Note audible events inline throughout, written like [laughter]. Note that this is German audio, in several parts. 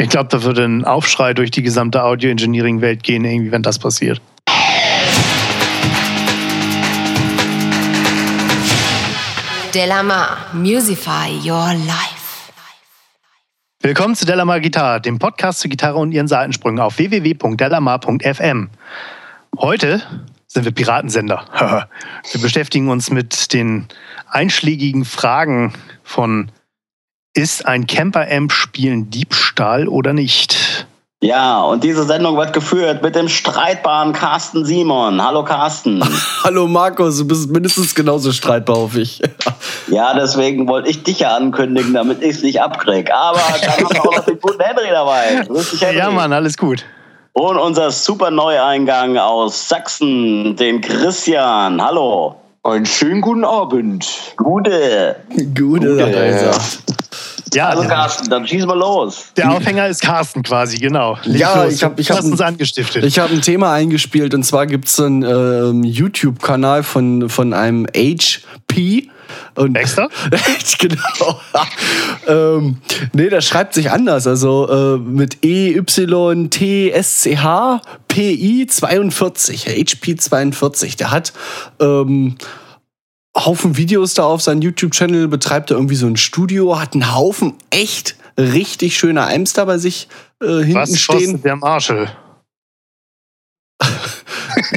Ich glaube, da würde ein Aufschrei durch die gesamte Audio-Engineering-Welt gehen, irgendwie, wenn das passiert. Delamar, Musify Your Life. Willkommen zu Delamar Gitarre, dem Podcast zur Gitarre und ihren Seitensprüngen auf www.delamar.fm. Heute sind wir Piratensender. [laughs] wir beschäftigen uns mit den einschlägigen Fragen von ist ein Camper-Amp-Spielen Diebstahl oder nicht? Ja, und diese Sendung wird geführt mit dem streitbaren Carsten Simon. Hallo Carsten. [laughs] Hallo Markus, du bist mindestens genauso streitbar, hoffe ich. [laughs] ja, deswegen wollte ich dich ja ankündigen, damit ich es nicht abkrieg. Aber dann haben wir auch noch den guten Henry dabei. Grüß dich, Henry. Ja, Mann, alles gut. Und unser super Neueingang aus Sachsen, den Christian. Hallo. Einen schönen guten Abend. Gute. Gute, Gute. Ja, also Carsten, dann schießen wir los. Der Aufhänger ist Carsten quasi, genau. Leg ja, los. ich habe ich hab uns angestiftet. Ich habe ein Thema eingespielt und zwar gibt es einen ähm, YouTube-Kanal von, von einem HP. Und Dexter? [laughs] genau. [laughs] ähm, nee, das schreibt sich anders. Also äh, mit E, Y, T, S, C, H, P, I 42. HP 42. Der hat ähm, Haufen Videos da auf seinem YouTube-Channel, betreibt er irgendwie so ein Studio, hat einen Haufen echt richtig schöner Amps da bei sich äh, hinten Was stehen. Was der Marshall? [laughs]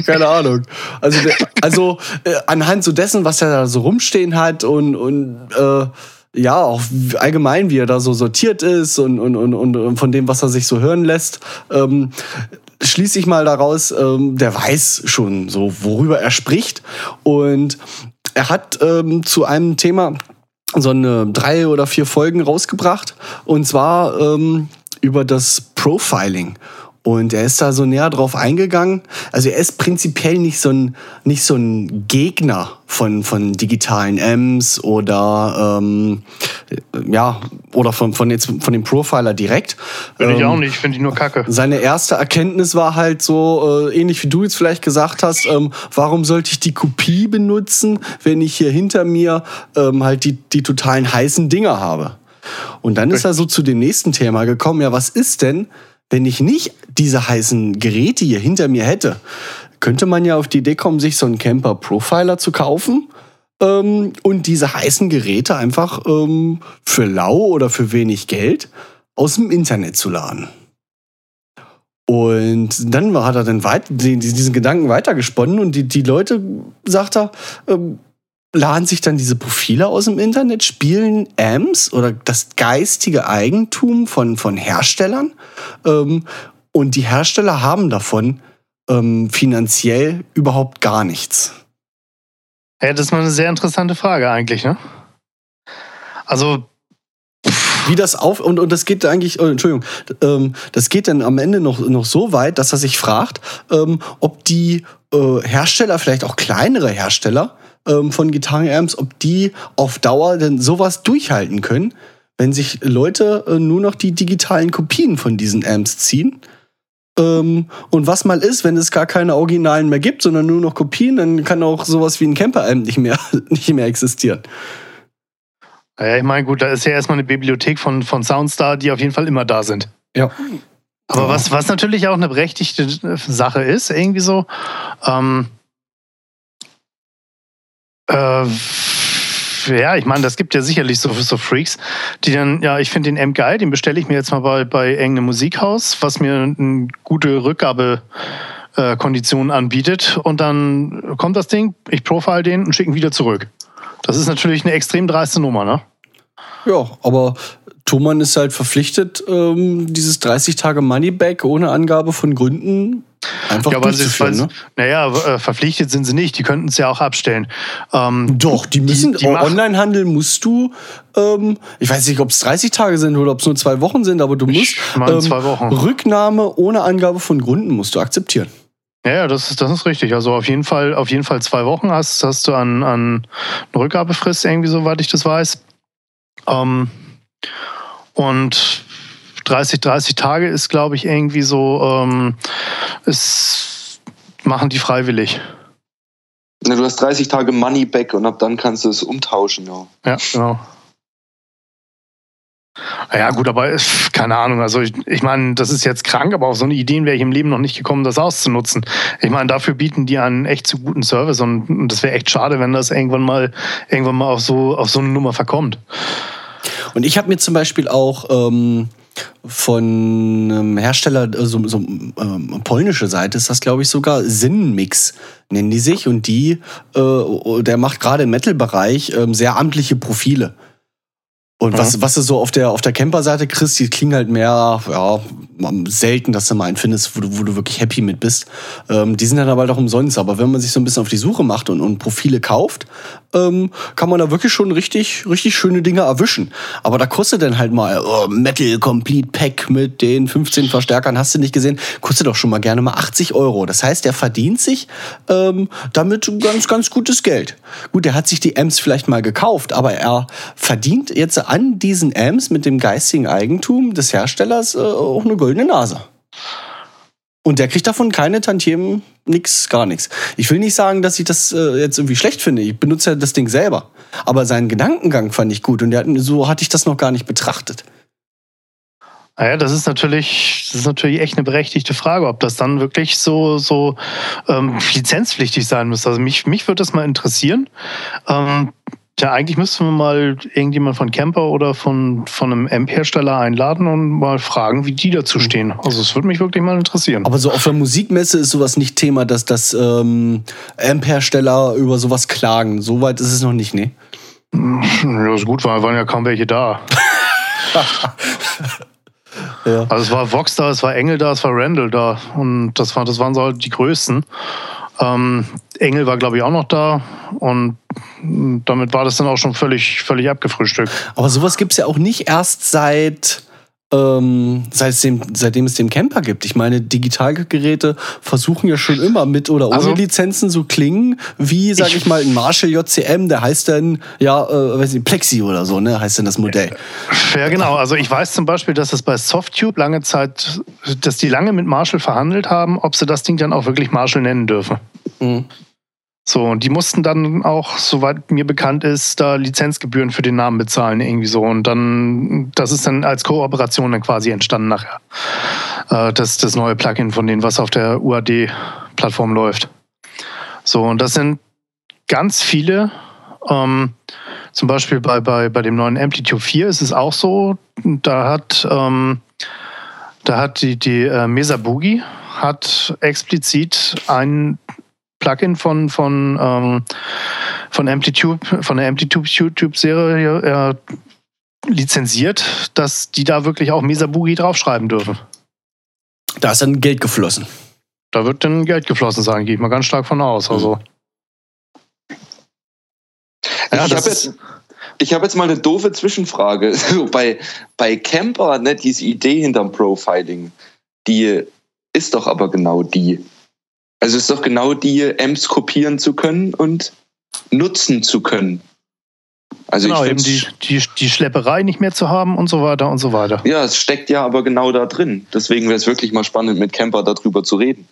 Keine Ahnung. Also, der, also äh, anhand so dessen, was er da so rumstehen hat und, und äh, ja, auch allgemein, wie er da so sortiert ist und, und, und, und von dem, was er sich so hören lässt, ähm, schließe ich mal daraus, ähm, der weiß schon so, worüber er spricht. Und er hat ähm, zu einem Thema so eine drei oder vier Folgen rausgebracht und zwar ähm, über das Profiling. Und er ist da so näher drauf eingegangen. Also er ist prinzipiell nicht so ein, nicht so ein Gegner von, von digitalen M's oder ähm, ja, oder von, von, jetzt, von dem Profiler direkt. Bin ähm, ich auch nicht, finde ich nur kacke. Seine erste Erkenntnis war halt so, äh, ähnlich wie du jetzt vielleicht gesagt hast, ähm, warum sollte ich die Kopie benutzen, wenn ich hier hinter mir ähm, halt die, die totalen heißen Dinger habe? Und dann ist er so zu dem nächsten Thema gekommen, ja, was ist denn, wenn ich nicht diese heißen Geräte hier hinter mir hätte, könnte man ja auf die Idee kommen, sich so einen Camper Profiler zu kaufen ähm, und diese heißen Geräte einfach ähm, für lau oder für wenig Geld aus dem Internet zu laden. Und dann hat er dann weit, diesen Gedanken weitergesponnen und die, die Leute, sagt er, ähm, laden sich dann diese Profile aus dem Internet, spielen Amps oder das geistige Eigentum von, von Herstellern. Ähm, und die Hersteller haben davon ähm, finanziell überhaupt gar nichts. Ja, das ist mal eine sehr interessante Frage eigentlich, ne? Also. Wie das auf, und, und das geht eigentlich, oh, Entschuldigung, ähm, das geht dann am Ende noch, noch so weit, dass er sich fragt, ähm, ob die äh, Hersteller, vielleicht auch kleinere Hersteller, ähm, von Gitarrenamps, ob die auf Dauer denn sowas durchhalten können, wenn sich Leute äh, nur noch die digitalen Kopien von diesen Amps ziehen. Ähm, und was mal ist, wenn es gar keine Originalen mehr gibt, sondern nur noch Kopien, dann kann auch sowas wie ein Camper-Amp nicht mehr, [laughs] nicht mehr existieren. Naja, ich meine, gut, da ist ja erstmal eine Bibliothek von, von Soundstar, die auf jeden Fall immer da sind. Ja. Aber was, was natürlich auch eine berechtigte Sache ist, irgendwie so, ähm, äh, ja, ich meine, das gibt ja sicherlich so, so Freaks, die dann, ja, ich finde den Amp geil, den bestelle ich mir jetzt mal bei, bei irgendeinem Musikhaus, was mir eine gute Rückgabekondition äh, anbietet. Und dann kommt das Ding, ich profile den und schicke ihn wieder zurück. Das ist natürlich eine extrem dreiste Nummer, ne? Ja, aber Thomann ist halt verpflichtet, ähm, dieses 30 Tage Moneyback ohne Angabe von Gründen einfach ja, durchzuführen. Ne? Naja, äh, verpflichtet sind sie nicht. Die könnten es ja auch abstellen. Ähm, Doch, die müssen. Die, die Onlinehandel musst du. Ähm, ich weiß nicht, ob es 30 Tage sind oder ob es nur zwei Wochen sind, aber du musst ähm, zwei Wochen. Rücknahme ohne Angabe von Gründen musst du akzeptieren. Ja, ja, das ist, das ist richtig. Also auf jeden Fall, auf jeden Fall zwei Wochen hast, hast du an, an Rückgabefrist irgendwie, soweit ich das weiß. Ähm, und 30, 30 Tage ist, glaube ich, irgendwie so, ähm, ist, machen die freiwillig. Ja, du hast 30 Tage Money back und ab dann kannst du es umtauschen, ja. Ja, genau. Ja, gut, aber äh, keine Ahnung. Also ich, ich meine, das ist jetzt krank, aber auf so eine Ideen wäre ich im Leben noch nicht gekommen, das auszunutzen. Ich meine, dafür bieten die einen echt zu guten Service und, und das wäre echt schade, wenn das irgendwann mal irgendwann mal auf so auf so eine Nummer verkommt. Und ich habe mir zum Beispiel auch ähm, von einem Hersteller, äh, so, so ähm, polnische Seite ist das, glaube ich, sogar Sinnmix nennen die sich. Und die, äh, der macht gerade im Metal-Bereich ähm, sehr amtliche Profile. Und was, was du so auf der, auf der Camper-Seite kriegst, die klingen halt mehr, ja, selten, dass du mal einen findest, wo du, wo du wirklich happy mit bist. Ähm, die sind dann aber halt auch umsonst. Aber wenn man sich so ein bisschen auf die Suche macht und, und Profile kauft, ähm, kann man da wirklich schon richtig, richtig schöne Dinge erwischen. Aber da kostet dann halt mal oh, Metal Complete Pack mit den 15 Verstärkern, hast du nicht gesehen, kostet doch schon mal gerne mal 80 Euro. Das heißt, er verdient sich ähm, damit ganz, ganz gutes Geld. Gut, er hat sich die Amps vielleicht mal gekauft, aber er verdient jetzt an diesen Amps mit dem geistigen Eigentum des Herstellers äh, auch eine goldene Nase. Und der kriegt davon keine Tantiemen, nix, gar nichts. Ich will nicht sagen, dass ich das äh, jetzt irgendwie schlecht finde. Ich benutze ja das Ding selber. Aber seinen Gedankengang fand ich gut und hat, so hatte ich das noch gar nicht betrachtet. Naja, das ist natürlich, das ist natürlich echt eine berechtigte Frage, ob das dann wirklich so, so ähm, lizenzpflichtig sein muss. Also mich, mich würde das mal interessieren. Ähm, ja, eigentlich müssten wir mal irgendjemand von Camper oder von, von einem Amp-Hersteller einladen und mal fragen, wie die dazu Mhm. stehen. Also es würde mich wirklich mal interessieren. Aber so auf der Musikmesse ist sowas nicht Thema, dass das ähm, Amp-Hersteller über sowas klagen. Soweit ist es noch nicht, ne? Ja, ist gut, weil waren ja kaum welche da. [laughs] Ja. Also es war Vox da, es war Engel da, es war Randall da. Und das, war, das waren so halt die größten. Ähm, Engel war, glaube ich, auch noch da. Und damit war das dann auch schon völlig, völlig abgefrühstückt. Aber sowas gibt's ja auch nicht erst seit, ähm, seit es dem, seitdem es den Camper gibt. Ich meine, Digitalgeräte versuchen ja schon immer mit oder ohne Also- Lizenzen so klingen, wie, sag ich, Ich- mal, ein Marshall JCM, der heißt dann, ja, äh, weiß nicht, Plexi oder so, ne, heißt dann das Modell. Ja, genau. Also ich weiß zum Beispiel, dass es bei Softtube lange Zeit, dass die lange mit Marshall verhandelt haben, ob sie das Ding dann auch wirklich Marshall nennen dürfen. Mhm. So, und die mussten dann auch, soweit mir bekannt ist, da Lizenzgebühren für den Namen bezahlen, irgendwie so. Und dann, das ist dann als Kooperation dann quasi entstanden nachher. Äh, das, das neue Plugin von denen, was auf der UAD-Plattform läuft. So, und das sind ganz viele. Ähm, zum Beispiel bei, bei, bei dem neuen Amplitude 4 ist es auch so, da hat, ähm, da hat die, die äh, Mesa Boogie hat explizit ein Plugin von, von, ähm, von Amplitude, von der Amplitude YouTube-Serie äh, lizenziert, dass die da wirklich auch Mesa Boogie draufschreiben dürfen. Da ist dann Geld geflossen. Da wird dann Geld geflossen sein, gehe ich mal ganz stark von aus. Also, Ja, ich habe jetzt, ich hab jetzt mal eine doofe Zwischenfrage. [laughs] So, bei, bei Camper, ne, diese Idee hinterm Profiling, die ist doch aber genau die. Also ist doch genau die, Amps kopieren zu können und nutzen zu können. Also genau, ich eben die, die, die Schlepperei nicht mehr zu haben und so weiter und so weiter. Ja, es steckt ja aber genau da drin. Deswegen wäre es wirklich mal spannend, mit Camper darüber zu reden.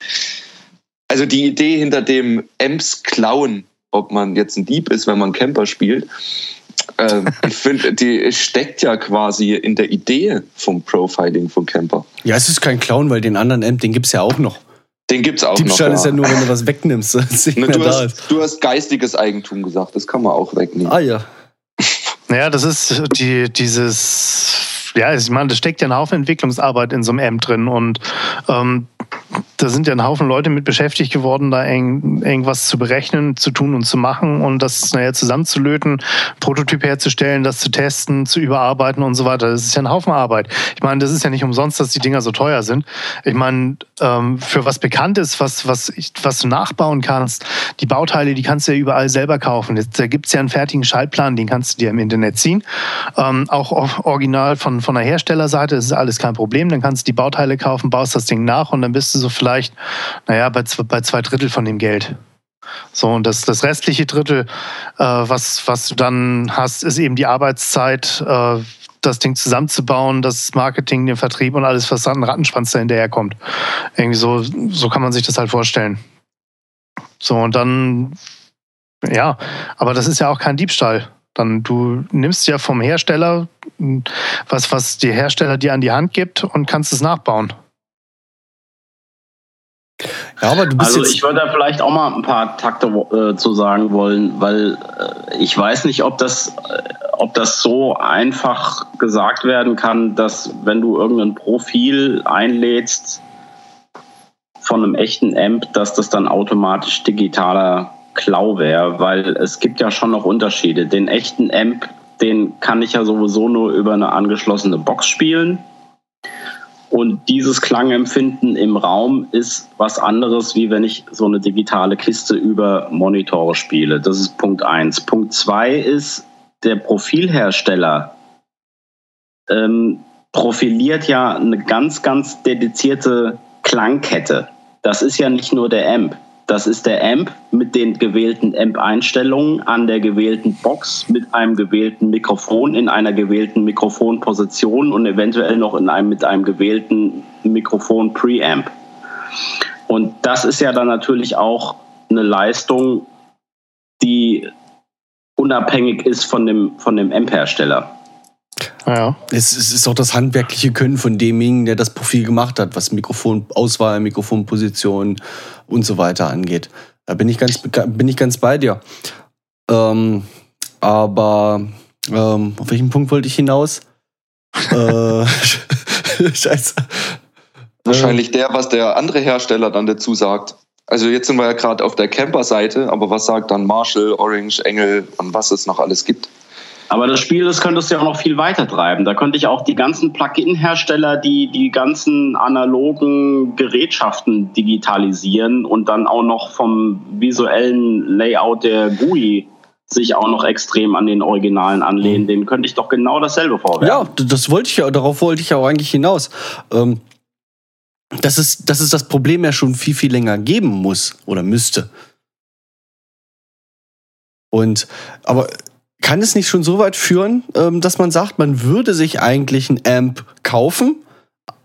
[laughs] also die Idee hinter dem Amps klauen, ob man jetzt ein Dieb ist, wenn man Camper spielt, ähm, [laughs] ich finde, die steckt ja quasi in der Idee vom Profiling von Camper. Ja, es ist kein Clown, weil den anderen Amp, den gibt's ja auch noch. Den gibt's auch Diebstahl noch. ist ja nur, wenn du was wegnimmst, [laughs] das nicht Ne, du, hast, du hast geistiges Eigentum gesagt, das kann man auch wegnehmen. Ah ja. Naja, das ist die, dieses, ja, ich meine, da steckt ja ein Haufen Entwicklungsarbeit in so einem Amp drin und ähm, da sind ja ein Haufen Leute mit beschäftigt geworden, da eng, irgendwas zu berechnen, zu tun und zu machen und das naja, zusammenzulöten, Prototyp herzustellen, das zu testen, zu überarbeiten und so weiter. Das ist ja ein Haufen Arbeit. Ich meine, das ist ja nicht umsonst, dass die Dinger so teuer sind. Ich meine, ähm, für was bekannt ist, was, was, was du nachbauen kannst, die Bauteile, die kannst du ja überall selber kaufen. Da gibt es ja einen fertigen Schaltplan, den kannst du dir im Internet ziehen. Ähm, auch original von, von der Herstellerseite ist alles kein Problem. Dann kannst du die Bauteile kaufen, baust das Ding nach und dann bist du so vielleicht, naja, bei, zwei- bei zwei Drittel von dem Geld. So, und das, das restliche Drittel, äh, was, was du dann hast, ist eben die Arbeitszeit, äh, das Ding zusammenzubauen, das Marketing, den Vertrieb und alles, was an Rattenschwanz da hinterherkommt. Irgendwie so, so kann man sich das halt vorstellen. So, und dann, ja, aber das ist ja auch kein Diebstahl. Dann du nimmst ja vom Hersteller was, was der Hersteller dir an die Hand gibt und kannst es nachbauen. Ja, aber du bist Also ich würde da vielleicht auch mal ein paar Takte äh, zu sagen wollen, weil äh, ich weiß nicht, ob das, äh, ob das so einfach gesagt werden kann, dass wenn du irgendein Profil einlädst von einem echten Amp, dass das dann automatisch digitaler Klau wäre, weil es gibt ja schon noch Unterschiede. Den echten Amp, den kann ich ja sowieso nur über eine angeschlossene Box spielen. Und dieses Klangempfinden im Raum ist was anderes, wie wenn ich so eine digitale Kiste über Monitore spiele. Das ist Punkt eins. Punkt zwei ist, der Profilhersteller ähm, profiliert ja eine ganz, ganz dedizierte Klangkette. Das ist ja nicht nur der Amp. Das ist der Amp mit den gewählten Amp-Einstellungen an der gewählten Box mit einem gewählten Mikrofon in einer gewählten Mikrofonposition und eventuell noch in einem mit einem gewählten Mikrofon Preamp. Und das ist ja dann natürlich auch eine Leistung, die unabhängig ist von dem, von dem Amp-Hersteller. Ja. Es, es ist auch das handwerkliche Können von demjenigen, der das Profil gemacht hat, was Mikrofonauswahl, Mikrofonposition und so weiter angeht. Da bin ich ganz, bin ich ganz bei dir. Ähm, aber ähm, auf welchen Punkt wollte ich hinaus? [laughs] äh, [laughs] Scheiße. Wahrscheinlich der, was der andere Hersteller dann dazu sagt. Also jetzt sind wir ja gerade auf der Camper-Seite, aber was sagt dann Marshall, Orange, Engel und was es noch alles gibt? Aber das Spiel, das könntest du ja auch noch viel weiter treiben. Da könnte ich auch die ganzen Plugin-Hersteller, die die ganzen analogen Gerätschaften digitalisieren und dann auch noch vom visuellen Layout der GUI sich auch noch extrem an den Originalen anlehnen. Den könnte ich doch genau dasselbe vorwerfen. Ja, das wollte ich ja, darauf wollte ich ja auch eigentlich hinaus. Ähm, dass, es, dass es das Problem ja schon viel, viel länger geben muss oder müsste. Und, aber kann es nicht schon so weit führen, ähm, dass man sagt, man würde sich eigentlich ein Amp kaufen,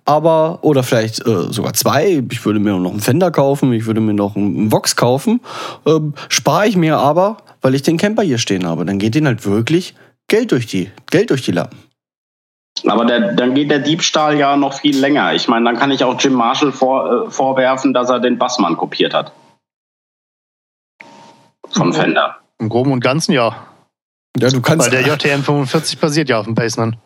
aber, oder vielleicht äh, sogar zwei, ich würde mir noch einen Fender kaufen, ich würde mir noch einen Vox kaufen, ähm, spare ich mir aber, weil ich den Camper hier stehen habe. Dann geht denen halt wirklich Geld durch die, Geld durch die Lappen. Aber der, dann geht der Diebstahl ja noch viel länger. Ich meine, dann kann ich auch Jim Marshall vor, äh, vorwerfen, dass er den Bassmann kopiert hat. Von Fender. Im Groben und Ganzen ja. Ja, du kannst. Weil der JTM 45 basiert ja auf dem Bassman.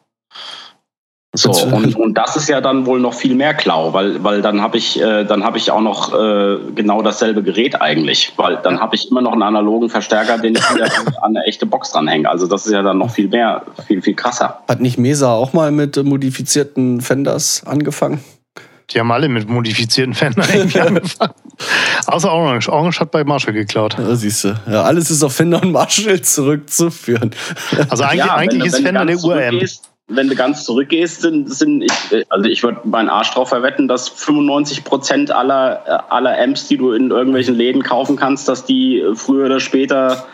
So, und, und das ist ja dann wohl noch viel mehr Klau, weil, weil dann habe ich, äh, dann hab ich auch noch äh, genau dasselbe Gerät eigentlich. Weil dann habe ich immer noch einen analogen Verstärker, den ich wieder [laughs] an eine echte Box dranhänge. Also das ist ja dann noch viel mehr, viel, viel krasser. Hat nicht Mesa auch mal mit modifizierten Fenders angefangen? Die haben alle mit modifizierten Fender [laughs] irgendwie angefangen. Außer Orange. Orange hat bei Marshall geklaut. Ja, siehst du. Ja, alles ist auf Fender und Marshall zurückzuführen. Also eigentlich, Ja, eigentlich wenn, ist wenn Fender du eine zurückgehst- Wenn du ganz zurückgehst, sind, sind ich, äh, also ich würde meinen Arsch drauf verwetten, dass 95 Prozent aller, äh, aller Amps, die du in irgendwelchen Läden kaufen kannst, dass die früher oder später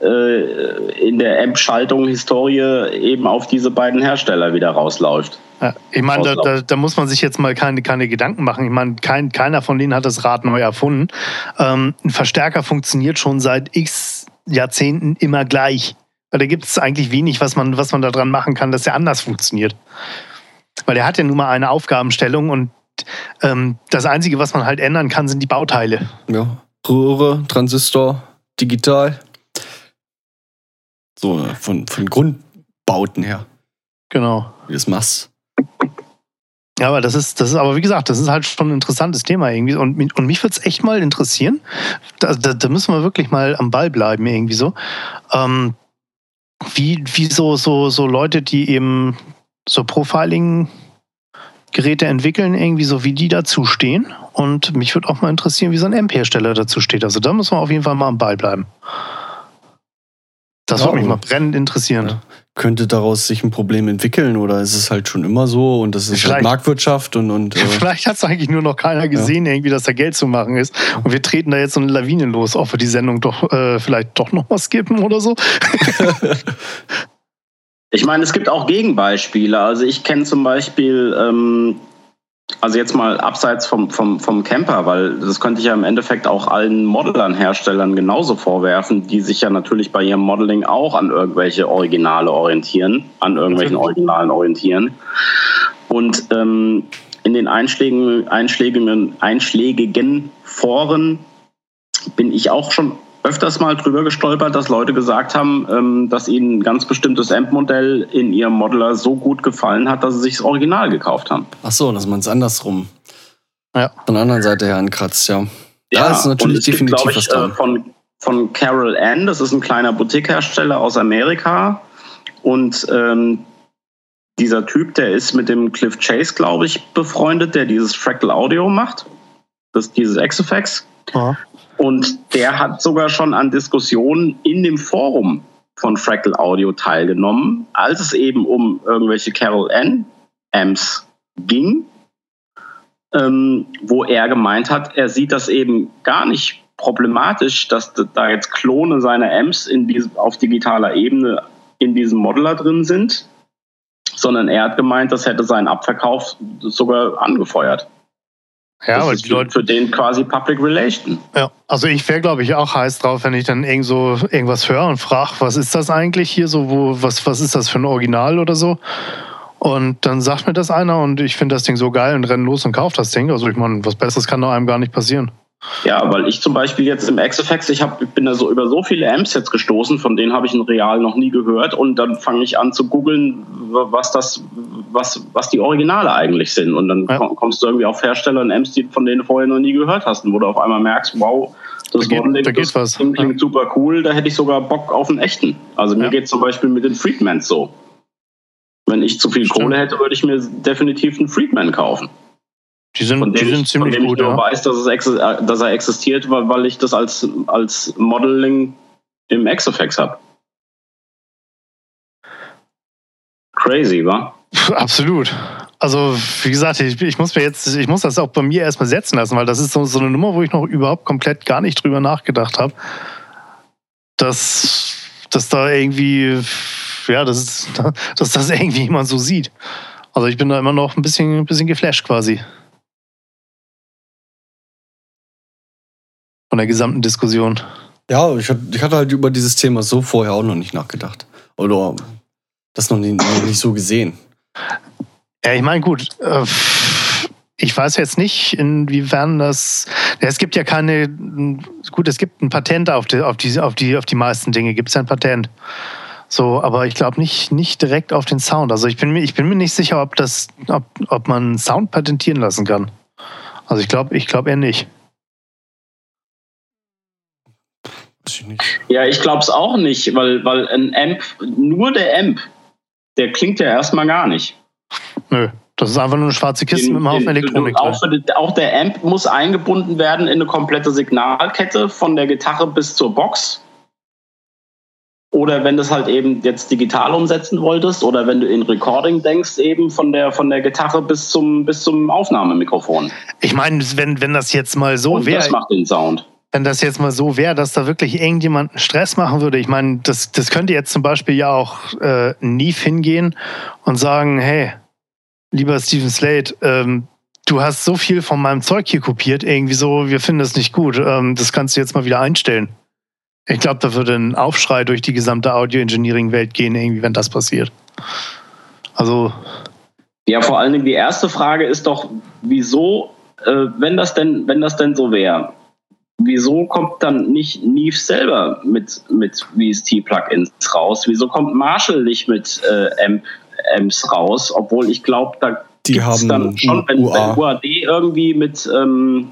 äh, in der Amp-Schaltung Historie eben auf diese beiden Hersteller wieder rausläuft. Ja, ich meine, da, da, da muss man sich jetzt mal keine, keine Gedanken machen. Ich meine, kein, keiner von denen hat das Rad neu erfunden. Ähm, ein Verstärker funktioniert schon seit x Jahrzehnten immer gleich. Weil da gibt es eigentlich wenig, was man, was man daran machen kann, dass er anders funktioniert. Weil er hat ja nun mal eine Aufgabenstellung und ähm, das Einzige, was man halt ändern kann, sind die Bauteile. Ja. Röhre, Transistor, digital. So, äh, von, von Grundbauten her, Genau. wie das machst. Ja, aber das ist, das ist, aber wie gesagt, das ist halt schon ein interessantes Thema irgendwie. Und, mich- und mich würde es echt mal interessieren. Da, da, da müssen wir wirklich mal am Ball bleiben, irgendwie so. Ähm, wie, wie so, so, so Leute, die eben so Profiling-Geräte entwickeln, irgendwie so, wie die dazu stehen. Und mich würde auch mal interessieren, wie so ein Amp-Hersteller dazu steht. Also da müssen wir auf jeden Fall mal am Ball bleiben. Das Ja, würde mich mal brennend interessieren. Ja. Könnte daraus sich ein Problem entwickeln oder ist es halt schon immer so und das ist halt. Marktwirtschaft und, und äh, [laughs] Vielleicht hat es eigentlich nur noch keiner gesehen, irgendwie, dass da Geld zu machen ist. Und wir treten da jetzt so eine Lawine los, ob wir die Sendung doch äh, vielleicht doch noch mal skippen oder so. [laughs] Ich meine, es gibt auch Gegenbeispiele. Also ich kenne zum Beispiel ähm, also jetzt mal abseits vom, vom, vom Camper, weil das könnte ich ja im Endeffekt auch allen Modelern, Herstellern genauso vorwerfen, die sich ja natürlich bei ihrem Modeling auch an irgendwelche Originale orientieren, an irgendwelchen Originalen orientieren. Und ähm, in den einschlägigen, einschlägigen, einschlägigen Foren bin ich auch schon öfters mal drüber gestolpert, dass Leute gesagt haben, ähm, dass ihnen ein ganz bestimmtes Amp-Modell in ihrem Modeler so gut gefallen hat, dass sie sich das Original gekauft haben. Ach so, dass man es andersrum Ja. von der anderen Seite her ankratzt, ja. Ja, da ist natürlich und es gibt, definitiv glaub ich, was dran. äh, Von, von Carol Ann, das ist ein kleiner Boutique-Hersteller aus Amerika. Und ähm, dieser Typ, der ist mit dem Cliff Chase, glaube ich, befreundet, der dieses Fractal Audio macht. Das, dieses XFX. Ja. Und der hat sogar schon an Diskussionen in dem Forum von Fractal Audio teilgenommen, als es eben um irgendwelche Carol N Amps ging, ähm, wo er gemeint hat, er sieht das eben gar nicht problematisch, dass da jetzt Klone seiner Amps in diesem, auf digitaler Ebene in diesem Modeler drin sind, sondern er hat gemeint, das hätte seinen Abverkauf sogar angefeuert. Ja, das ist die für, Leute, für den quasi Public Relation. ja, also ich wäre, glaube ich, auch heiß drauf, wenn ich dann irgend so irgendwas höre und frage, was ist das eigentlich hier so, wo, was, was ist das für ein Original oder so? Und dann sagt mir das einer und ich finde das Ding so geil und renn los und kauf das Ding. Also ich meine, was Besseres kann doch einem gar nicht passieren. Ja, weil ich zum Beispiel jetzt im XFX, ich, hab, ich bin da so über so viele Amps jetzt gestoßen, von denen habe ich in Real noch nie gehört und dann fange ich an zu googeln, was das, was, was die Originale eigentlich sind. Und dann Ja. komm- kommst du irgendwie auf Hersteller und Amps, die, von denen du vorher noch nie gehört hast, und wo du auf einmal merkst, wow, das Da geht- Modeling, da geht das klingt super cool, da hätte ich sogar Bock auf einen echten. Also mir Ja. geht zum Beispiel mit den Freedmans so. Wenn ich zu viel Stimmt. Kohle hätte, würde ich mir definitiv einen Freedman kaufen. Die sind, Von die dem, sind ich, ziemlich von dem gut, ich nur ja. weiß, dass, es dass er existiert, weil, weil ich das als, als Modeling im XFX habe. Crazy, wa? Absolut. Also, wie gesagt, ich, ich muss mir jetzt, ich muss das auch bei mir erstmal setzen lassen, weil das ist so, so eine Nummer, wo ich noch überhaupt komplett gar nicht drüber nachgedacht habe. Dass, dass da irgendwie, ja, das ist, dass das [laughs] irgendwie jemand so sieht. Also ich bin da immer noch ein bisschen, ein bisschen geflasht quasi. Von der gesamten Diskussion. Ja, ich, hatte- halt über dieses Thema so vorher auch noch nicht nachgedacht. Oder das noch nie, noch nicht so gesehen. Ja, ich meine, gut, äh, ich weiß jetzt nicht, inwiefern das. Es gibt ja keine. Gut, es gibt ein Patent auf die, auf die, auf die, auf die meisten Dinge, gibt es ja ein Patent. So, aber ich glaube nicht, nicht direkt auf den Sound. Also ich bin mir, ich bin mir nicht sicher, ob das, ob, ob man Sound patentieren lassen kann. Also ich glaube, ich glaube eher nicht. Weiß ich nicht. Ja, ich glaube es auch nicht, weil, weil ein Amp, nur der Amp, der klingt ja erstmal gar nicht. Nö. Das ist einfach nur eine schwarze Kiste Den- mit einem Haufen den- Elektronik auch, für die, auch der Amp muss eingebunden werden in eine komplette Signalkette von der Gitarre bis zur Box. Oder wenn du es halt eben jetzt digital umsetzen wolltest, oder wenn du in Recording denkst, eben von der, von der Gitarre bis zum, bis zum Aufnahmemikrofon. Ich meine, wenn, wenn das jetzt mal so wäre. das macht den Sound. Wenn das jetzt mal so wäre, dass da wirklich irgendjemand einen Stress machen würde, ich meine, das, das könnte jetzt zum Beispiel ja auch äh, Neve hingehen und sagen, hey, lieber Steven Slade, ähm, du hast so viel von meinem Zeug hier kopiert, irgendwie so, wir finden das nicht gut, ähm, das kannst du jetzt mal wieder einstellen. Ich glaube, da würde ein Aufschrei durch die gesamte Audio-Engineering-Welt gehen, irgendwie, wenn das passiert. Also, Ja, vor allen Dingen die erste Frage ist doch, wieso, äh, wenn das denn, wenn das denn so wäre, wieso kommt dann nicht Neve selber mit, mit VST-Plugins raus? Wieso kommt Marshall nicht mit äh, Amp, Amps raus? Obwohl ich glaube, da Die gibt's haben dann schon, wenn, UA. wenn UAD irgendwie mit, ähm,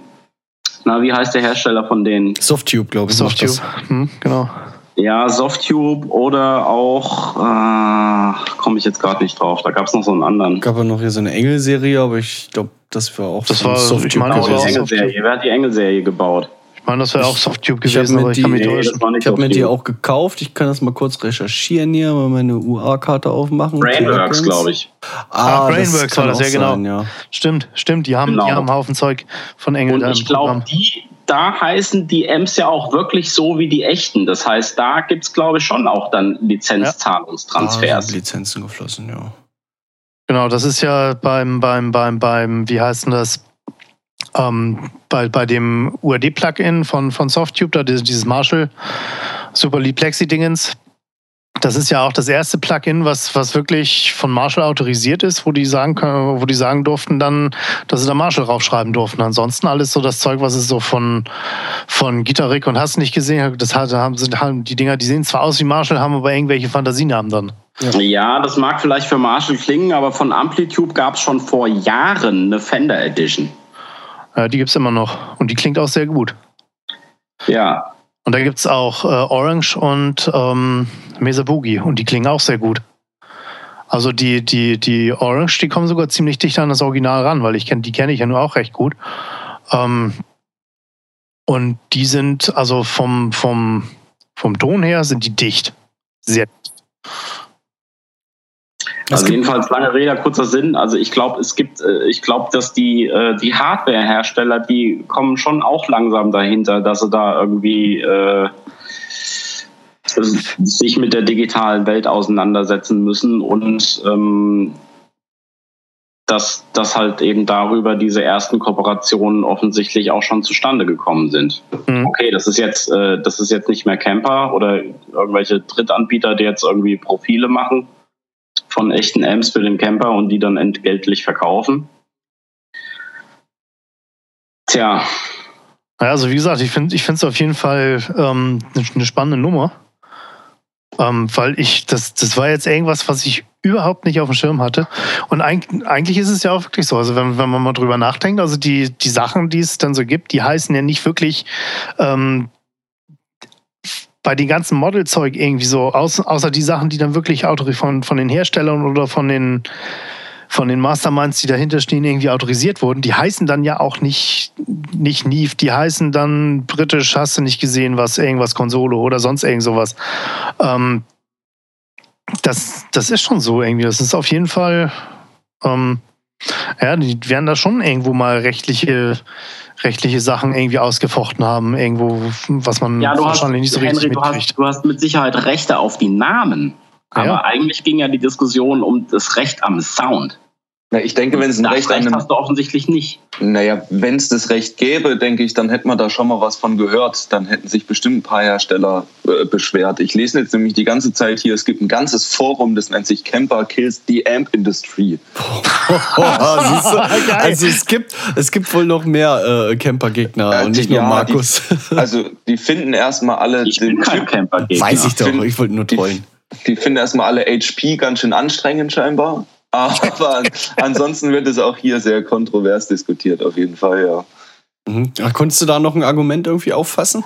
na, wie heißt der Hersteller von denen? Softtube, glaube ich. Softtube, hm, genau. Ja, Softtube oder auch, äh, komme ich jetzt gerade nicht drauf, da gab es noch so einen anderen. Gab ja noch hier so eine Engel-Serie, aber ich glaube, das war auch Das war- Softtube ich meine, das war die gewesen. Engelserie. Wer hat die Engelserie gebaut? Ich meine, das wäre auch Softtube gewesen, aber ich kann mich die- Nee, täuschen. Ich habe mir die auch gekauft. Ich kann das mal kurz recherchieren hier, mal meine UA-Karte aufmachen. Brainworks, glaube ich. Ah, Ah, Brainworks war das, ja, genau. sein, ja. Stimmt, stimmt, die haben, Genau. die haben einen Haufen Zeug von Engel Und ich glaube, die, da heißen die Amps ja auch wirklich so wie die echten. Das heißt, da gibt es, glaube ich, schon auch dann Ah, Lizenzzahlungstransfers. sind Lizenzen geflossen, ja. Genau, das ist ja beim, beim, beim, beim, wie heißt denn das? Ähm, bei, bei dem UAD-Plugin von, von Softtube, da dieses Marshall Super Plexi-Dingens, das ist ja auch das erste Plugin, was, was wirklich von Marshall autorisiert ist, wo die sagen können, wo die sagen durften dann, dass sie da Marshall raufschreiben durften. Ansonsten alles so das Zeug, was es so von, von Guitar Rick und hast nicht gesehen, das hat, haben, sind, haben die Dinger, die sehen zwar aus wie Marshall, haben aber irgendwelche Fantasienamen dann. Ja, das mag vielleicht für Marshall klingen, aber von Amplitude gab es schon vor Jahren eine Fender Edition. Ja, die gibt's immer noch und die klingt auch sehr gut. Ja, Und da gibt's auch äh, Orange und ähm, Mesa Boogie und die klingen auch sehr gut. Also die, die, die Orange, die kommen sogar ziemlich dicht an das Original ran, weil ich kenne, die kenne ich ja nur auch recht gut. Ähm, und die sind, also vom, vom, vom Ton her sind die dicht. Sehr dicht. Es also jedenfalls lange Rede, kurzer Sinn. Also ich glaube, es gibt, äh, ich glaube, dass die, äh, die Hardware-Hersteller, die kommen schon auch langsam dahinter, dass sie da irgendwie äh, sich mit der digitalen Welt auseinandersetzen müssen und ähm, dass, dass halt eben darüber diese ersten Kooperationen offensichtlich auch schon zustande gekommen sind. Mhm. Okay, das ist jetzt, äh, das ist jetzt nicht mehr Camper oder irgendwelche Drittanbieter, die jetzt irgendwie Profile machen von echten Amps für den Camper und die dann entgeltlich verkaufen. Tja, Ja, also wie gesagt, ich finde es auf jeden Fall ähm, eine, eine spannende Nummer. Ähm, weil ich, das, das war jetzt irgendwas, was ich überhaupt nicht auf dem Schirm hatte. Und eigentlich, eigentlich ist es ja auch wirklich so. Also wenn, wenn man mal drüber nachdenkt, also die, die Sachen, die es dann so gibt, die heißen ja nicht wirklich ähm, bei den ganzen Modelzeug irgendwie so, außer, die Sachen, die dann wirklich von, von den Herstellern oder von den von den Masterminds, die dahinter stehen, irgendwie autorisiert wurden, die heißen dann ja auch nicht, nicht Neve, die heißen dann britisch, hast du nicht gesehen, was, irgendwas Konsole oder sonst irgend sowas. Ähm, das, das ist schon so irgendwie. Das ist auf jeden Fall, ähm, ja, die werden da schon irgendwo mal rechtliche, rechtliche Sachen irgendwie ausgefochten haben, irgendwo, was man ja, du hast, wahrscheinlich nicht so richtig Henry, du mitkriegt. hast, du hast mit Sicherheit Rechte auf die Namen. Aber Ja. eigentlich ging ja die Diskussion um das Recht am Sound. Na, ich denke, wenn es ein das Recht an Recht einem hast du offensichtlich nicht. Naja, wenn es das Recht gäbe, denke ich, dann hätte man da schon mal was von gehört. Dann hätten sich bestimmt ein paar Hersteller äh, beschwert. Ich lese jetzt nämlich die ganze Zeit hier, es gibt ein ganzes Forum, das nennt sich Camper Kills the Amp Industry. [laughs] [laughs] Oh? Also es gibt, es gibt wohl noch mehr äh, Camper-Gegner Äh, und die- nicht nur ja, Markus. [laughs] Also die finden erstmal alle Ich bin den Camper-Gegner. Weiß ich doch, find- ich wollte nur trollen. die finden erstmal alle HP ganz schön anstrengend scheinbar. Aber ansonsten wird es auch hier sehr kontrovers diskutiert, auf jeden Fall, ja. Mhm. Ach, konntest du da noch ein Argument irgendwie auffassen?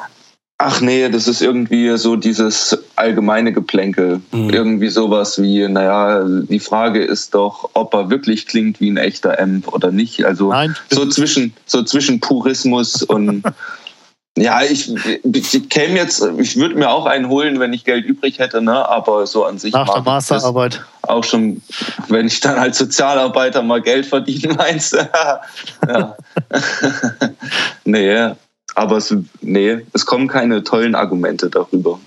Ach nee, das ist irgendwie so dieses allgemeine Geplänkel. Mhm. Irgendwie sowas wie, naja, die Frage ist doch, ob er wirklich klingt wie ein echter Amp oder nicht. Also Nein, so zwischen, so zwischen Purismus und [laughs] ja, ich, ich käme jetzt, ich würde mir auch einen holen, wenn ich Geld übrig hätte, ne? Aber so an sich nach der Masterarbeit. auch schon, wenn ich dann als Sozialarbeiter mal Geld verdienen [laughs] meinst. ja. [laughs] nee, aber es, nee, es kommen keine tollen Argumente darüber.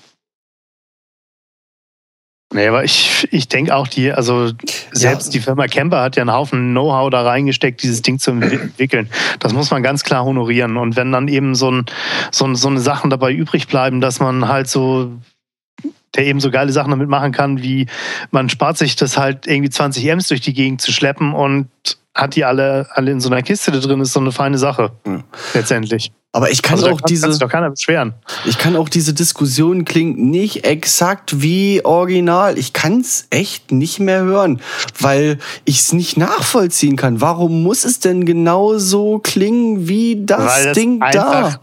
Nee, aber ich, ich denke auch, die, also selbst die Firma Camper hat ja einen Haufen Know-how da reingesteckt, dieses Ding zu entwi- [clears throat] entwickeln. Das muss man ganz klar honorieren. Und wenn dann eben so, ein, so, so eine Sachen dabei übrig bleiben, dass man halt so, der eben so geile Sachen damit machen kann, wie man spart sich das halt irgendwie 20 M's durch die Gegend zu schleppen und hat die alle, alle in so einer Kiste da drin, ist so eine feine Sache. Ja. Letztendlich. Aber ich kann Also auch kann, diese. kann doch keiner beschweren. Ich kann auch diese Diskussion klingt nicht exakt wie original. Ich kann es echt nicht mehr hören, weil ich es nicht nachvollziehen kann. Warum muss es denn genau so klingen wie das, das Ding da?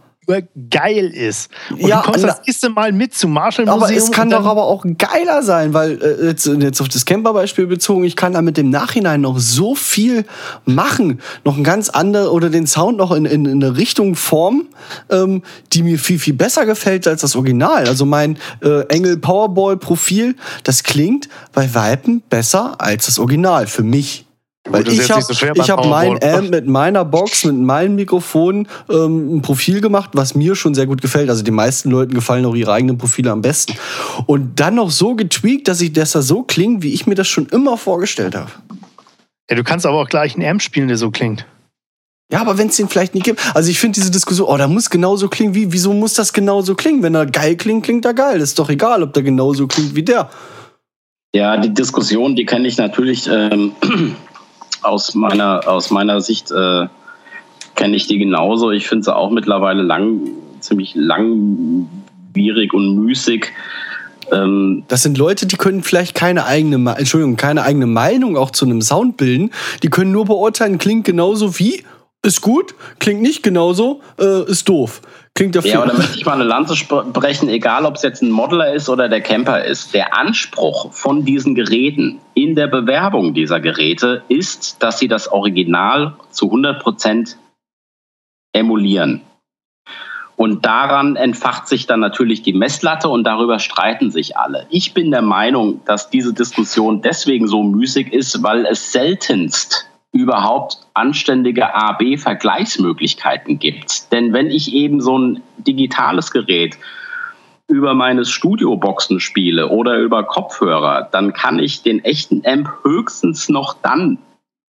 Geil ist. Und Ja, du kommst das erste Mal mit zum Marshall Museum. Aber es kann doch aber auch geiler sein, weil äh, jetzt, jetzt auf das Camper-Beispiel bezogen, ich kann da mit dem Nachhinein noch so viel machen, noch ein ganz andere oder den Sound noch in, in, in eine Richtung formen, ähm, die mir viel viel besser gefällt als das Original. Also mein äh, Engel Powerball Profil, das klingt bei Weitem besser als das Original für mich. Weil das ich habe so ich hab mein. Amp mit meiner Box, mit meinem Mikrofon ähm, ein Profil gemacht, was mir schon sehr gut gefällt. Also den meisten Leuten gefallen auch ihre eigenen Profile am besten. Und dann noch so getweakt, dass ich dass er so klingt, wie ich mir das schon immer vorgestellt habe. Ja, du kannst aber auch gleich einen Amp spielen, der so klingt. Ja, aber wenn es den vielleicht nicht gibt. Also ich finde diese Diskussion, oh, da muss genauso klingen wie, wieso muss das genauso klingen? Wenn er geil klingt, klingt er geil. Ist doch egal, ob der genauso klingt wie der. Ja, die Diskussion, die kenne ich natürlich ähm, [clears throat] aus, meiner, aus meiner Sicht, äh, kenne ich die genauso. Ich finde sie auch mittlerweile lang, ziemlich langwierig und müßig. Ähm, Das sind Leute, die können vielleicht keine eigene, Entschuldigung, keine eigene Meinung auch zu einem Sound bilden. Die können nur beurteilen, klingt genauso wie, ist gut, klingt nicht genauso, äh, ist doof. Klingt dafür. Ja, aber da möchte ich mal eine Lanze brechen, egal ob es jetzt ein Modeler ist oder der Camper ist. Der Anspruch von diesen Geräten in der Bewerbung dieser Geräte ist, dass sie das Original zu 100% emulieren. Und daran entfacht sich dann natürlich die Messlatte und darüber streiten sich alle. Ich bin der Meinung, dass diese Diskussion deswegen so müßig ist, weil es seltenst überhaupt anständige A-B-Vergleichsmöglichkeiten gibt. Denn wenn ich eben so ein digitales Gerät über meine Studioboxen spiele oder über Kopfhörer, dann kann ich den echten Amp höchstens noch dann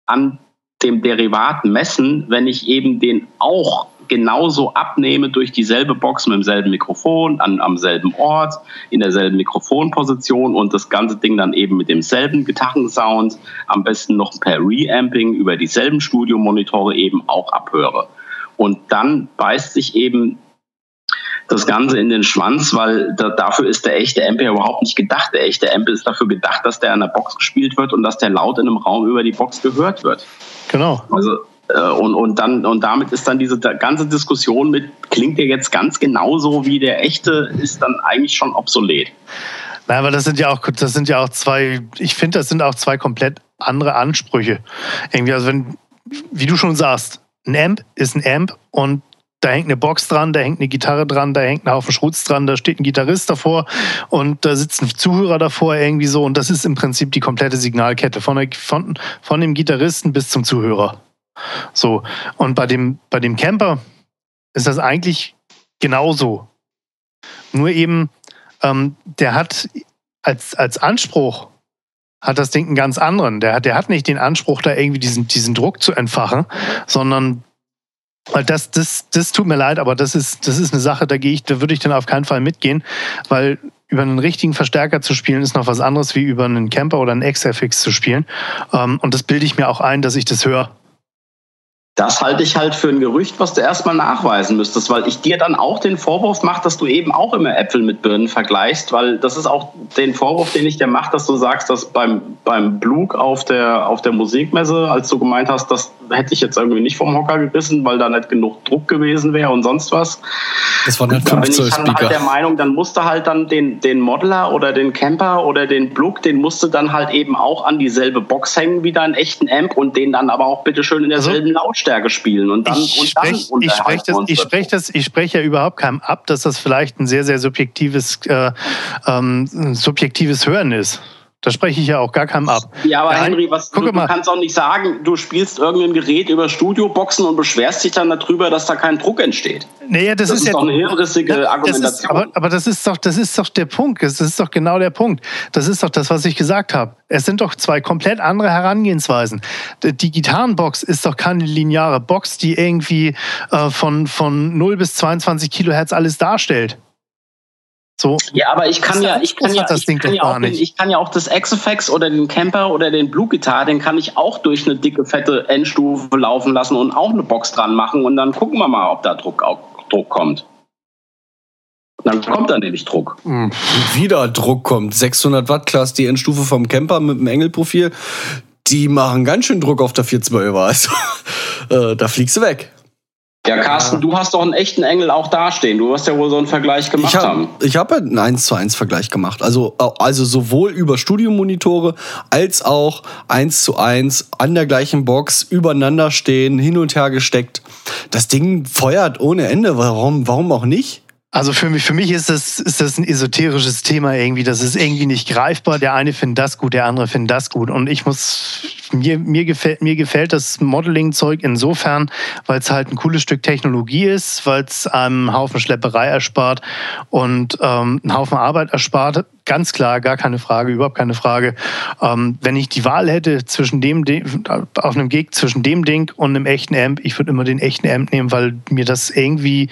an dem Derivat messen, wenn ich eben den auch genauso abnehme durch dieselbe Box mit demselben Mikrofon, an, am selben Ort, in derselben Mikrofonposition und das ganze Ding dann eben mit demselben Gitarrensound, am besten noch per Reamping über dieselben Studiomonitore eben auch abhöre. Und dann beißt sich eben das Ganze in den Schwanz, weil da, dafür ist der echte Amp ja überhaupt nicht gedacht. Der echte Amp ist dafür gedacht, dass der an der Box gespielt wird und dass der laut in einem Raum über die Box gehört wird. Genau. Also und, und dann und damit ist dann diese ganze Diskussion mit klingt der jetzt ganz genauso wie der echte ist dann eigentlich schon obsolet. Nein, aber das sind ja auch, das sind ja auch zwei, ich finde, das sind auch zwei komplett andere Ansprüche. Irgendwie, also wenn, wie du schon sagst, ein Amp ist ein Amp und da hängt eine Box dran, da hängt eine Gitarre dran, da hängt ein Haufen Schrutz dran, da steht ein Gitarrist davor und da sitzt ein Zuhörer davor irgendwie so und das ist im Prinzip die komplette Signalkette von, der, von, von dem Gitarristen bis zum Zuhörer. So, und bei dem, bei dem Camper ist das eigentlich genauso. Nur eben, ähm, der hat als, als Anspruch, hat das Ding einen ganz anderen. Der hat, der hat nicht den Anspruch, da irgendwie diesen, diesen Druck zu entfachen, sondern das, das, das tut mir leid, aber das ist, das ist eine Sache, da gehe ich, da würde ich dann auf keinen Fall mitgehen, weil über einen richtigen Verstärker zu spielen ist noch was anderes wie über einen Camper oder einen XFX zu spielen. Ähm, und das bilde ich mir auch ein, dass ich das höre. Das halte ich halt für ein Gerücht, was du erstmal nachweisen müsstest, weil ich dir dann auch den Vorwurf mache, dass du eben auch immer Äpfel mit Birnen vergleichst, weil das ist auch den Vorwurf, den ich dir mache, dass du sagst, dass beim, beim Blug auf der, auf der Musikmesse, als du gemeint hast, das hätte ich jetzt irgendwie nicht vom Hocker gerissen, weil da nicht genug Druck gewesen wäre und sonst was. Das war ein Da bin 5 ich dann halt der Meinung, dann musste halt dann den, den Modeler oder den Camper oder den Blug, den musste dann halt eben auch an dieselbe Box hängen wie deinen echten Amp und den dann aber auch bitteschön in derselben Lautstärke spielen. Und dann, ich spreche ich sprech das, ich sprech das, ich spreche ja überhaupt keinem ab, dass das vielleicht ein sehr, sehr subjektives, äh, ähm, subjektives Hören ist. Da spreche ich ja auch gar keinem ab. Ja, aber ein- Henry, was, du, du kannst auch nicht sagen, du spielst irgendein Gerät über Studioboxen und beschwerst dich dann darüber, dass da kein Druck entsteht. Naja, das, Das ist, ist ja doch eine hirnrissige Ja, das Argumentation. Ist, aber, aber das ist doch, das ist doch der Punkt. Das ist doch genau der Punkt. Das ist doch das, was ich gesagt habe. Es sind doch zwei komplett andere Herangehensweisen. Die Gitarrenbox ist doch keine lineare Box, die irgendwie äh, von, von 0 bis 22 Kilohertz alles darstellt. So, Ja, aber ich kann ja, ich kann ja, ich Ding kann ja auch den, nicht. ich kann ja auch das XFX oder den Camper oder den Blue Guitar, den kann ich auch durch eine dicke, fette Endstufe laufen lassen und auch eine Box dran machen und dann gucken wir mal, ob da Druck, auch, Druck kommt. Dann kommt da nämlich Druck. mh, wieder Druck kommt. 600 Watt Class, die Endstufe vom Camper mit dem Engelprofil, die machen ganz schön Druck auf der 412er. Also, [laughs] äh, da fliegst du weg. Ja, Carsten, du hast doch einen echten Engel auch dastehen. Du wirst ja wohl so einen Vergleich gemacht Ich haben. habe ich hab einen 1 zu 1 Vergleich gemacht. Also, also sowohl über Studiomonitore als auch 1 zu 1 an der gleichen Box übereinander stehen, hin und her gesteckt. Das Ding feuert ohne Ende. Warum, warum auch nicht? Also für mich, für mich ist das, ist das ein esoterisches Thema irgendwie. Das ist irgendwie nicht greifbar. Der eine findet das gut, der andere findet das gut. Und ich muss, mir, mir, gefällt, mir gefällt das Modeling-Zeug insofern, weil es halt ein cooles Stück Technologie ist, weil es einem einen Haufen Schlepperei erspart und ähm, einen Haufen Arbeit erspart. Ganz klar, gar keine Frage, überhaupt keine Frage. Ähm, wenn ich die Wahl hätte zwischen dem, auf einem Gig zwischen dem Ding und einem echten Amp, ich würde immer den echten Amp nehmen, weil mir das irgendwie,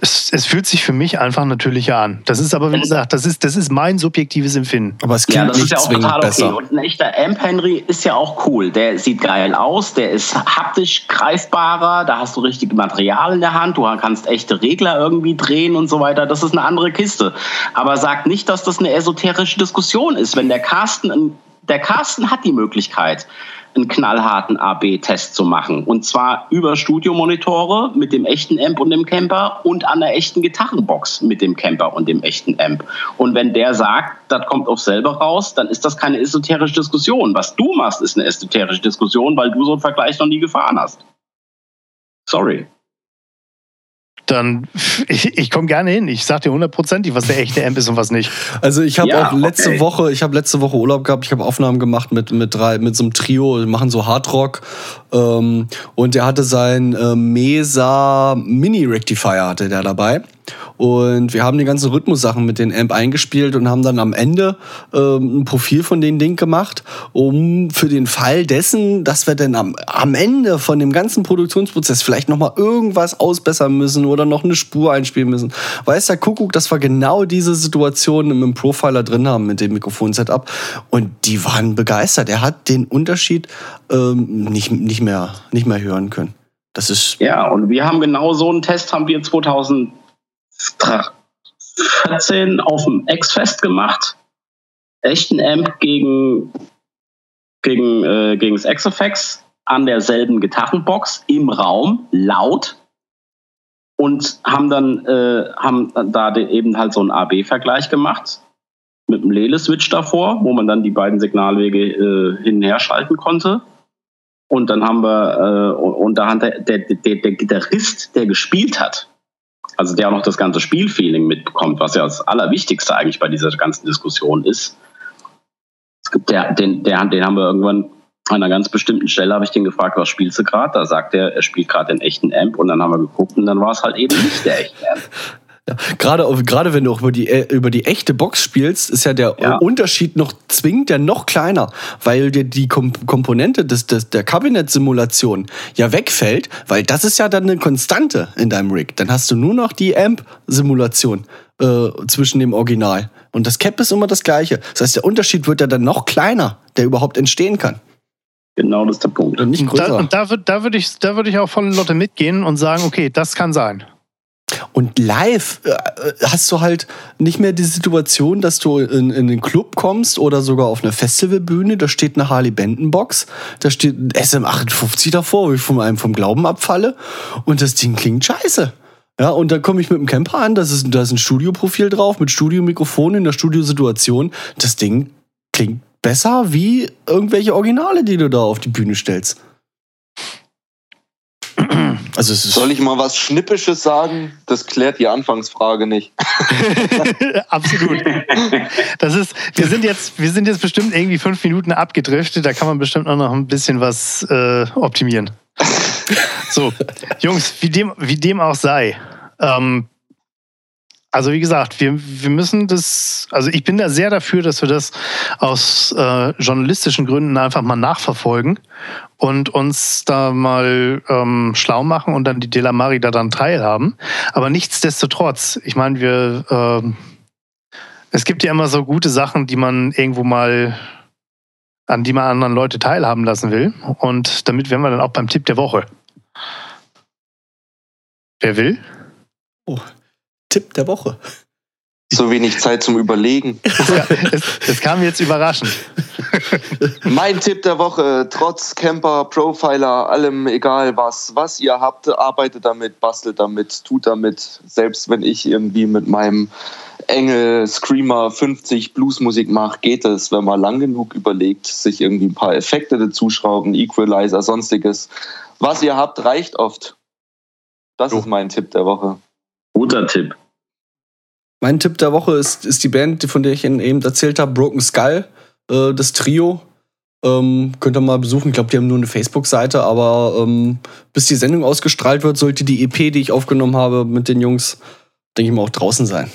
es, es fühlt sich für mich einfach natürlicher an. Das ist aber, wie gesagt, das ist, das ist mein subjektives Empfinden. Aber es klingt Ja, das nicht ist ja auch zwingend total okay. besser. Und ein echter Amp Henry ist ja auch cool. Der sieht geil aus, der ist haptisch greifbarer, da hast du richtige Material in der Hand, du kannst echte Regler irgendwie drehen und so weiter. Das ist eine andere Kiste. Aber sag nicht, dass das eine esoterische Diskussion ist. Wenn der Carsten, der Carsten hat die Möglichkeit, einen knallharten AB-Test zu machen. Und zwar über Studiomonitore mit dem echten Amp und dem Camper und an der echten Gitarrenbox mit dem Camper und dem echten Amp. Und wenn der sagt, das kommt auf selber raus, dann ist das keine esoterische Diskussion. Was du machst, ist eine esoterische Diskussion, weil du so einen Vergleich noch nie gefahren hast. Sorry. Dann, ich, ich komme gerne hin. Ich sag dir hundertprozentig, was der echte Amp ist und was nicht. Also ich habe Ja, auch letzte okay. Woche, ich habe letzte Woche Urlaub gehabt, ich habe Aufnahmen gemacht mit mit drei mit so einem Trio, die machen so Hardrock ähm, und der hatte sein äh, Mesa Mini Rectifier hatte der dabei und wir haben die ganzen Rhythmussachen mit den Amp eingespielt und haben dann am Ende ähm, ein Profil von den Ding gemacht, um für den Fall dessen, dass wir dann am, am Ende von dem ganzen Produktionsprozess vielleicht noch mal irgendwas ausbessern müssen oder noch eine Spur einspielen müssen. Weiß der Kuckuck, dass wir genau diese Situation im Profiler drin haben mit dem Mikrofonsetup und die waren begeistert. Er hat den Unterschied ähm, nicht, nicht, mehr, nicht mehr hören können. Das ist Ja, und wir haben genau so einen Test haben wir 2014 auf dem X-Fest gemacht. Echten Amp gegen, gegen, äh, gegen das X-Effects an derselben Gitarrenbox im Raum, laut. Und haben dann äh, haben da eben halt so einen AB-Vergleich gemacht mit einem Lele-Switch davor, wo man dann die beiden Signalwege äh, hin und her schalten konnte. Und dann haben wir, äh, und da hat der, der, der, der Gitarrist, der gespielt hat, also der auch noch das ganze Spielfeeling mitbekommt, was ja das Allerwichtigste eigentlich bei dieser ganzen Diskussion ist. Es gibt der, den, der, den haben wir irgendwann an einer ganz bestimmten Stelle, habe ich den gefragt, was spielst du gerade? Da sagt er, er spielt gerade den echten Amp und dann haben wir geguckt und dann war es halt eben nicht der echte Amp. [laughs] Ja, gerade, gerade wenn du auch über die, äh, über die echte Box spielst, ist ja der Ja. Unterschied noch zwingend ja noch kleiner, weil dir die Kom Komponente des, des, der Kabinett-Simulation ja wegfällt, weil das ist ja dann eine Konstante in deinem Rig. Dann hast du nur noch die Amp-Simulation äh, zwischen dem Original. Und das Cap ist immer das gleiche. Das heißt, der Unterschied wird ja dann noch kleiner, der überhaupt entstehen kann. Genau das ist der Punkt. Und da, größer. und da, würd- da würde ich, da würd ich auch voll Lotte mitgehen und sagen, okay, das kann sein. Und live äh, hast du halt nicht mehr die Situation, dass du in, in den Club kommst oder sogar auf einer Festivalbühne, da steht eine Harley-Benton-Box, da steht ein SM58 davor, wo ich von einem vom Glauben abfalle und das Ding klingt scheiße. Ja, und dann komme ich mit dem Camper an, das ist, da ist ein Studioprofil drauf mit Studiomikrofon in der Studiosituation. Das Ding klingt besser wie irgendwelche Originale, die du da auf die Bühne stellst. Also es ist Soll ich mal was Schnippisches sagen? Das klärt die Anfangsfrage nicht. [laughs] Absolut. Das ist, wir sind jetzt, wir sind jetzt bestimmt irgendwie fünf Minuten abgedriftet. Da kann man bestimmt auch noch ein bisschen was äh, optimieren. So, Jungs, wie dem, wie dem auch sei. Ähm, also wie gesagt, wir, wir müssen das, also ich bin da sehr dafür, dass wir das aus äh, journalistischen Gründen einfach mal nachverfolgen und uns da mal ähm, schlau machen und dann die Delamari da dann teilhaben. Aber nichtsdestotrotz, ich meine, wir, ähm, es gibt ja immer so gute Sachen, die man irgendwo mal, an die man anderen Leute teilhaben lassen will. Und damit wären wir dann auch beim Tipp der Woche. Wer will? Tipp der Woche. So wenig Zeit zum Überlegen. [laughs] Es, es kam jetzt überraschend. Mein Tipp der Woche, trotz Camper, Profiler, allem egal was, was ihr habt, arbeitet damit, bastelt damit, tut damit. Selbst wenn ich irgendwie mit meinem Engel Screamer 50 Bluesmusik mache, geht es, wenn man lang genug überlegt, sich irgendwie ein paar Effekte dazuschrauben, Equalizer, sonstiges. Was ihr habt, reicht oft. Das Jo. ist mein Tipp der Woche. Guter Tipp. Mein Tipp der Woche ist, ist die Band, von der ich Ihnen eben erzählt habe, Broken Skull, äh, das Trio. Ähm, könnt ihr mal besuchen. Ich glaube, die haben nur eine Facebook-Seite, aber ähm, bis die Sendung ausgestrahlt wird, sollte die EP, die ich aufgenommen habe mit den Jungs, denke ich mal, auch draußen sein.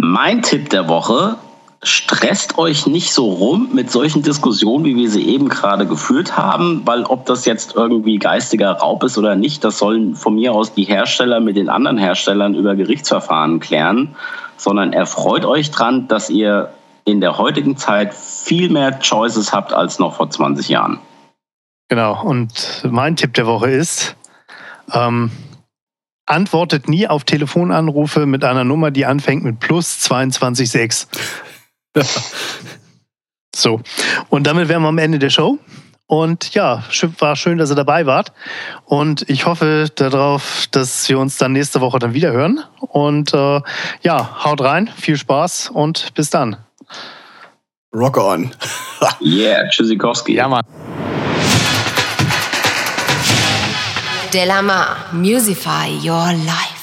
Mein Tipp der Woche, stresst euch nicht so rum mit solchen Diskussionen, wie wir sie eben gerade geführt haben, weil ob das jetzt irgendwie geistiger Raub ist oder nicht, das sollen von mir aus die Hersteller mit den anderen Herstellern über Gerichtsverfahren klären, sondern erfreut euch dran, dass ihr in der heutigen Zeit viel mehr Choices habt als noch vor 20 Jahren. Genau, und mein Tipp der Woche ist, ähm, antwortet nie auf Telefonanrufe mit einer Nummer, die anfängt mit plus 22,6. [laughs] so, und damit wären wir am Ende der Show. Und ja, war schön, dass ihr dabei wart. Und ich hoffe darauf, dass wir uns dann nächste Woche dann wieder hören. Und äh, ja, haut rein, viel Spaß und bis dann. Rock on. [laughs] yeah, Tschüssikowski. Ja, Mann. Delamar, Musify Your Life.